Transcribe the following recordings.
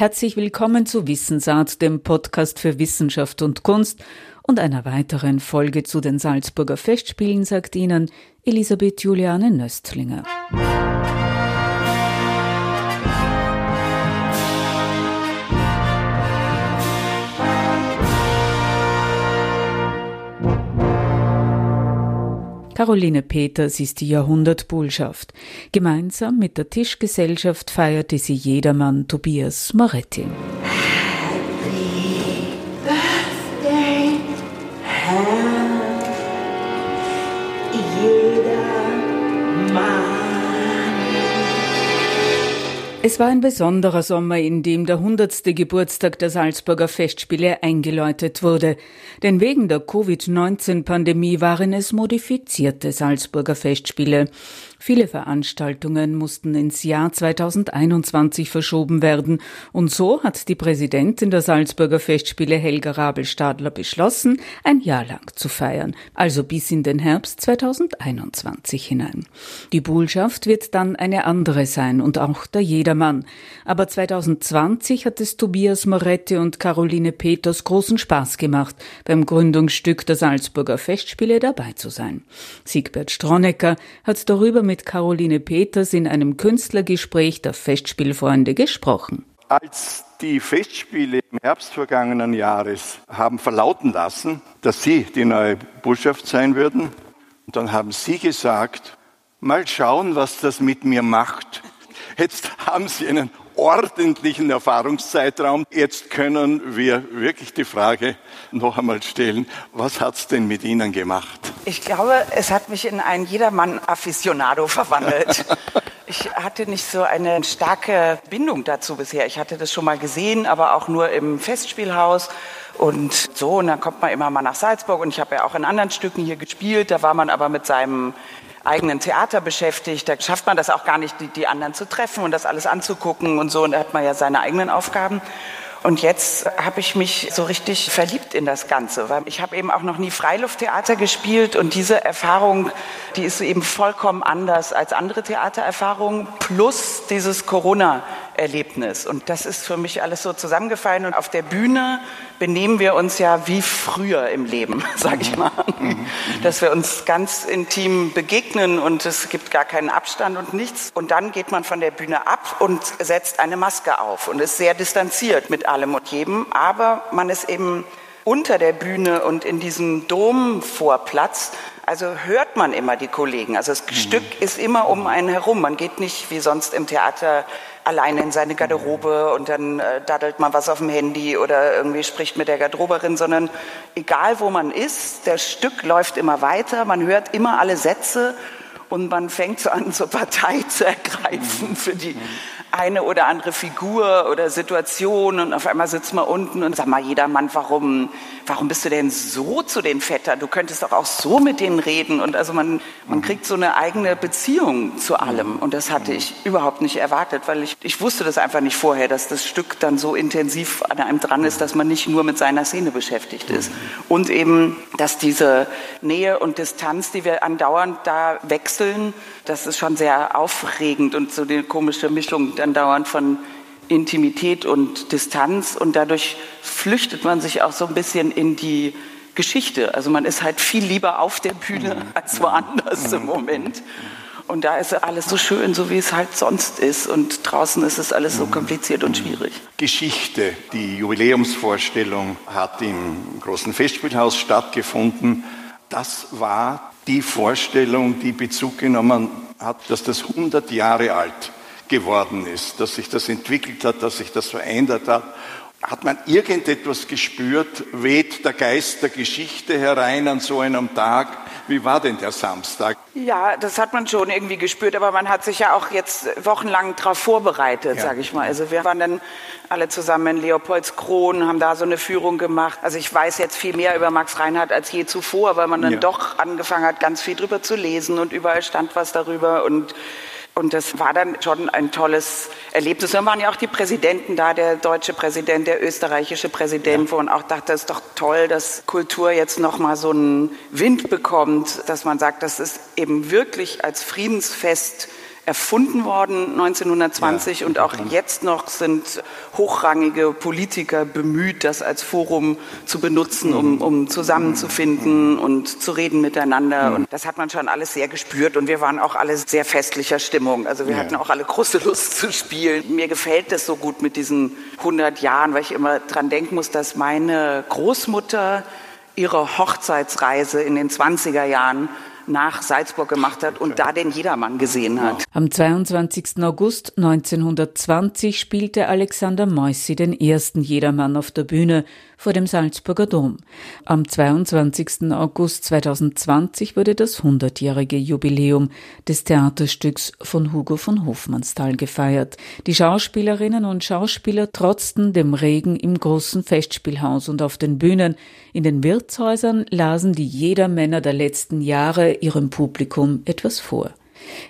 Herzlich willkommen zu Wissensart, dem Podcast für Wissenschaft und Kunst und einer weiteren Folge zu den Salzburger Festspielen, sagt Ihnen Elisabeth Juliane Nöstlinger. Caroline Peters ist die Jahrhundertbullschaft. Gemeinsam mit der Tischgesellschaft feierte sie jedermann Tobias Moretti. Es war ein besonderer Sommer, in dem der hundertste Geburtstag der Salzburger Festspiele eingeläutet wurde. Denn wegen der Covid-19-Pandemie waren es modifizierte Salzburger Festspiele. Viele Veranstaltungen mussten ins Jahr 2021 verschoben werden. Und so hat die Präsidentin der Salzburger Festspiele Helga Rabelstadler beschlossen, ein Jahr lang zu feiern, also bis in den Herbst 2021 hinein. Die Bullschaft wird dann eine andere sein und auch der Jedermann. Aber 2020 hat es Tobias Moretti und Caroline Peters großen Spaß gemacht, beim Gründungsstück der Salzburger Festspiele dabei zu sein. Siegbert Stronecker hat darüber mit Caroline Peters in einem Künstlergespräch der Festspielfreunde gesprochen. Als die Festspiele im Herbst vergangenen Jahres haben verlauten lassen, dass sie die neue Botschaft sein würden, dann haben sie gesagt, mal schauen, was das mit mir macht. Jetzt haben sie einen ordentlichen Erfahrungszeitraum. Jetzt können wir wirklich die Frage noch einmal stellen, was hat es denn mit Ihnen gemacht? Ich glaube, es hat mich in einen Jedermann-Afficionado verwandelt. ich hatte nicht so eine starke Bindung dazu bisher. Ich hatte das schon mal gesehen, aber auch nur im Festspielhaus. Und so, und dann kommt man immer mal nach Salzburg und ich habe ja auch in anderen Stücken hier gespielt. Da war man aber mit seinem eigenen Theater beschäftigt. Da schafft man das auch gar nicht, die, die anderen zu treffen und das alles anzugucken und so. Und da hat man ja seine eigenen Aufgaben. Und jetzt habe ich mich so richtig verliebt in das Ganze, weil ich habe eben auch noch nie Freilufttheater gespielt und diese Erfahrung, die ist eben vollkommen anders als andere Theatererfahrungen plus dieses Corona Erlebnis. Und das ist für mich alles so zusammengefallen. Und auf der Bühne benehmen wir uns ja wie früher im Leben, sage ich mal. Dass wir uns ganz intim begegnen und es gibt gar keinen Abstand und nichts. Und dann geht man von der Bühne ab und setzt eine Maske auf und ist sehr distanziert mit allem und jedem. Aber man ist eben unter der Bühne und in diesem Domvorplatz also hört man immer die Kollegen. Also das mhm. Stück ist immer um einen herum. Man geht nicht wie sonst im Theater alleine in seine Garderobe und dann äh, daddelt man was auf dem Handy oder irgendwie spricht mit der Garderoberin, sondern egal wo man ist, das Stück läuft immer weiter, man hört immer alle Sätze und man fängt so an, zur Partei zu ergreifen für die eine oder andere Figur oder Situation und auf einmal sitzt man unten und sagt mal jeder Mann, warum, warum bist du denn so zu den Vettern? Du könntest doch auch so mit denen reden. Und also man, man mhm. kriegt so eine eigene Beziehung zu allem. Und das hatte ich überhaupt nicht erwartet, weil ich, ich wusste das einfach nicht vorher, dass das Stück dann so intensiv an einem dran ist, dass man nicht nur mit seiner Szene beschäftigt ist. Und eben, dass diese Nähe und Distanz, die wir andauernd da wechseln, das ist schon sehr aufregend und so eine komische Mischung dann dauernd von Intimität und Distanz und dadurch flüchtet man sich auch so ein bisschen in die Geschichte. Also man ist halt viel lieber auf der Bühne mhm. als woanders im Moment. Und da ist alles so schön, so wie es halt sonst ist. Und draußen ist es alles so mhm. kompliziert und schwierig. Geschichte. Die Jubiläumsvorstellung hat im großen Festspielhaus stattgefunden. Das war die Vorstellung, die Bezug genommen hat, dass das 100 Jahre alt geworden ist, dass sich das entwickelt hat, dass sich das verändert hat. Hat man irgendetwas gespürt? Weht der Geist der Geschichte herein an so einem Tag? Wie war denn der Samstag? Ja, das hat man schon irgendwie gespürt, aber man hat sich ja auch jetzt wochenlang darauf vorbereitet, ja. sage ich mal. Also wir waren dann alle zusammen in Leopoldskron, haben da so eine Führung gemacht. Also ich weiß jetzt viel mehr über Max Reinhardt als je zuvor, weil man dann ja. doch angefangen hat, ganz viel drüber zu lesen und überall stand was darüber und und das war dann schon ein tolles Erlebnis. Dann waren ja auch die Präsidenten da, der deutsche Präsident, der österreichische Präsident, ja. wo man auch dachte, es ist doch toll, dass Kultur jetzt nochmal so einen Wind bekommt, dass man sagt, das ist eben wirklich als Friedensfest erfunden worden 1920 ja, und auch jetzt noch sind hochrangige Politiker bemüht, das als Forum zu benutzen, um, mhm. um zusammenzufinden und zu reden miteinander. Mhm. Und das hat man schon alles sehr gespürt und wir waren auch alle sehr festlicher Stimmung. Also wir ja. hatten auch alle große Lust zu spielen. Mir gefällt es so gut mit diesen 100 Jahren, weil ich immer dran denken muss, dass meine Großmutter ihre Hochzeitsreise in den 20er Jahren nach Salzburg gemacht hat und da den Jedermann gesehen hat. Am 22. August 1920 spielte Alexander Moissi den ersten Jedermann auf der Bühne vor dem Salzburger Dom. Am 22. August 2020 wurde das 100-jährige Jubiläum des Theaterstücks von Hugo von Hofmannsthal gefeiert. Die Schauspielerinnen und Schauspieler trotzten dem Regen im großen Festspielhaus und auf den Bühnen. In den Wirtshäusern lasen die Jedermänner der letzten Jahre ihrem Publikum etwas vor.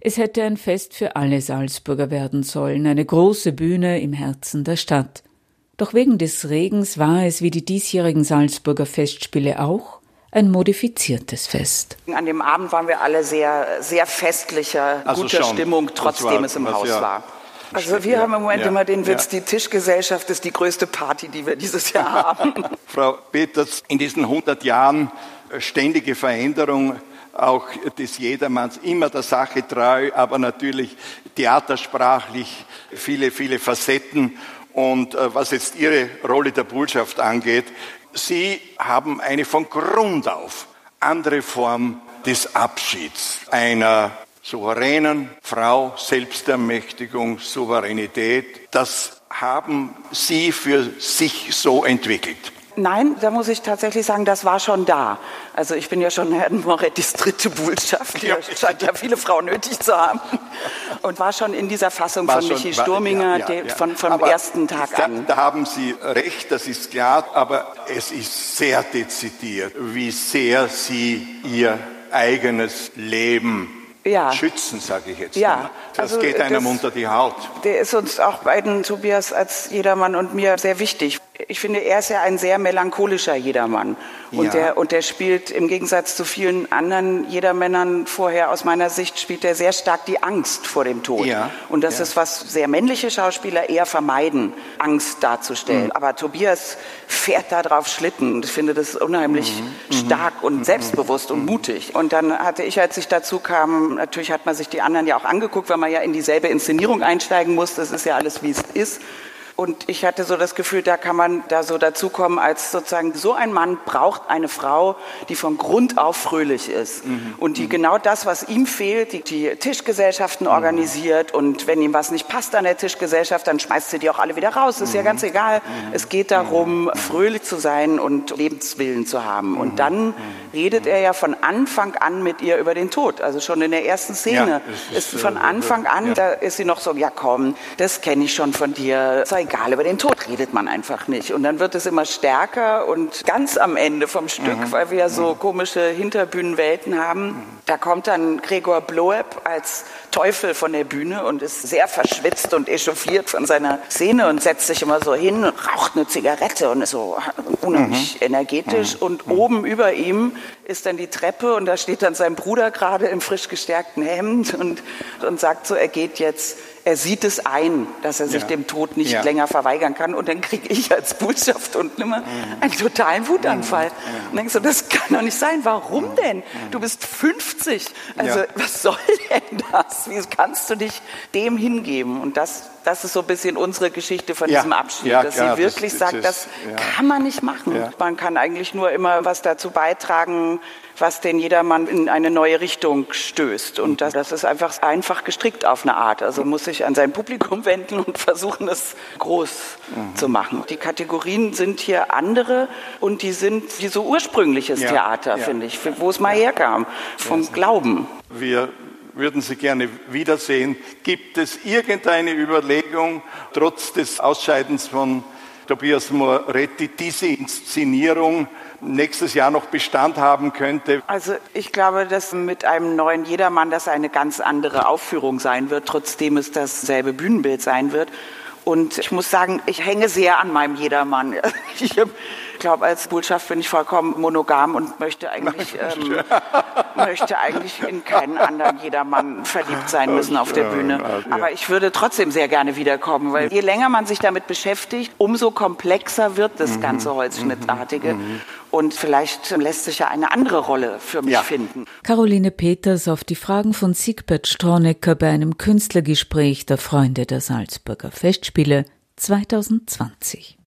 Es hätte ein Fest für alle Salzburger werden sollen, eine große Bühne im Herzen der Stadt. Doch wegen des Regens war es wie die diesjährigen Salzburger Festspiele auch ein modifiziertes Fest. An dem Abend waren wir alle sehr, sehr festlicher, also guter schon. Stimmung, trotzdem war, es im Haus ja war. Also wir ja, haben im Moment ja, immer den Witz, ja. die Tischgesellschaft ist die größte Party, die wir dieses Jahr haben. Frau Peters, in diesen 100 Jahren ständige Veränderung auch des Jedermanns, immer der Sache treu, aber natürlich theatersprachlich viele, viele Facetten. Und äh, was jetzt Ihre Rolle der Botschaft angeht, Sie haben eine von Grund auf andere Form des Abschieds einer souveränen Frau, Selbstermächtigung, Souveränität. Das haben Sie für sich so entwickelt. Nein, da muss ich tatsächlich sagen, das war schon da. Also ich bin ja schon Herrn Morettis dritte Botschaft. Ja. scheint ja viele Frauen nötig zu haben. Und war schon in dieser Fassung war von schon, Michi Sturminger ja, ja, von, vom aber ersten Tag da, an. Da haben Sie recht, das ist klar. Aber es ist sehr dezidiert, wie sehr Sie Ihr eigenes Leben ja. schützen, sage ich jetzt. Ja, das also geht einem das, unter die Haut. Der ist uns auch beiden, Tobias als Jedermann und mir, sehr wichtig ich finde, er ist ja ein sehr melancholischer Jedermann. Und, ja. der, und der spielt im Gegensatz zu vielen anderen Jedermännern vorher aus meiner Sicht, spielt er sehr stark die Angst vor dem Tod. Ja. Und das ja. ist, was sehr männliche Schauspieler eher vermeiden, Angst darzustellen. Mhm. Aber Tobias fährt da drauf Schlitten und ich finde das unheimlich mhm. mhm. stark und mhm. selbstbewusst und mhm. mutig. Und dann hatte ich, als ich dazu kam, natürlich hat man sich die anderen ja auch angeguckt, weil man ja in dieselbe Inszenierung einsteigen muss. Das ist ja alles, wie es ist. Und ich hatte so das Gefühl, da kann man da so dazukommen, als sozusagen so ein Mann braucht eine Frau, die von Grund auf fröhlich ist mhm. und die mhm. genau das, was ihm fehlt, die, die Tischgesellschaften mhm. organisiert und wenn ihm was nicht passt an der Tischgesellschaft, dann schmeißt sie die auch alle wieder raus. Ist ja mhm. ganz egal. Mhm. Es geht darum, mhm. fröhlich zu sein und Lebenswillen zu haben. Und dann redet er ja von Anfang an mit ihr über den Tod. Also schon in der ersten Szene ja, ist, ist, von äh, Anfang an, ja. da ist sie noch so, ja komm, das kenne ich schon von dir. Sei egal, über den Tod redet man einfach nicht. Und dann wird es immer stärker und ganz am Ende vom Stück, mhm. weil wir ja so mhm. komische Hinterbühnenwelten haben, da kommt dann Gregor Bloeb als Teufel von der Bühne und ist sehr verschwitzt und echauffiert von seiner Szene und setzt sich immer so hin und raucht eine Zigarette und ist so unheimlich mhm. energetisch. Mhm. Und mhm. oben über ihm ist dann die Treppe und da steht dann sein Bruder gerade im frisch gestärkten Hemd und, und sagt so, er geht jetzt er sieht es ein, dass er sich ja. dem Tod nicht ja. länger verweigern kann. Und dann kriege ich als Botschaft und nimmer mhm. einen totalen Wutanfall. Mhm. Und denkst so, das kann doch nicht sein. Warum mhm. denn? Du bist 50. Also ja. was soll denn das? Wie kannst du dich dem hingeben? Und das, das ist so ein bisschen unsere Geschichte von diesem Abschied, dass sie wirklich das, sagt, das, das kann man nicht machen. Man kann eigentlich nur immer was dazu beitragen, was den jedermann in eine neue Richtung stößt. Und das, das ist einfach einfach gestrickt auf eine Art. Also muss sich an sein Publikum wenden und versuchen, es groß mhm. zu machen. Die Kategorien sind hier andere und die sind wie so ursprüngliches ja, Theater, ja, finde ich, wo es mal herkam, vom ja, Glauben. Wir würden Sie gerne wiedersehen. Gibt es irgendeine Überlegung, trotz des Ausscheidens von Tobias Moretti, diese Inszenierung nächstes Jahr noch Bestand haben könnte? Also ich glaube, dass mit einem neuen Jedermann das eine ganz andere Aufführung sein wird, trotzdem es dasselbe Bühnenbild sein wird. Und ich muss sagen, ich hänge sehr an meinem Jedermann. Ich habe Ich glaube, als Botschaft bin ich vollkommen monogam und möchte eigentlich, ähm, möchte eigentlich in keinen anderen jedermann verliebt sein müssen auf der Bühne. Aber ich würde trotzdem sehr gerne wiederkommen, weil je länger man sich damit beschäftigt, umso komplexer wird das mhm. ganze Holzschnittartige. Mhm. Und vielleicht lässt sich ja eine andere Rolle für mich ja. finden. Caroline Peters auf die Fragen von Siegbert Stronecker bei einem Künstlergespräch der Freunde der Salzburger Festspiele 2020.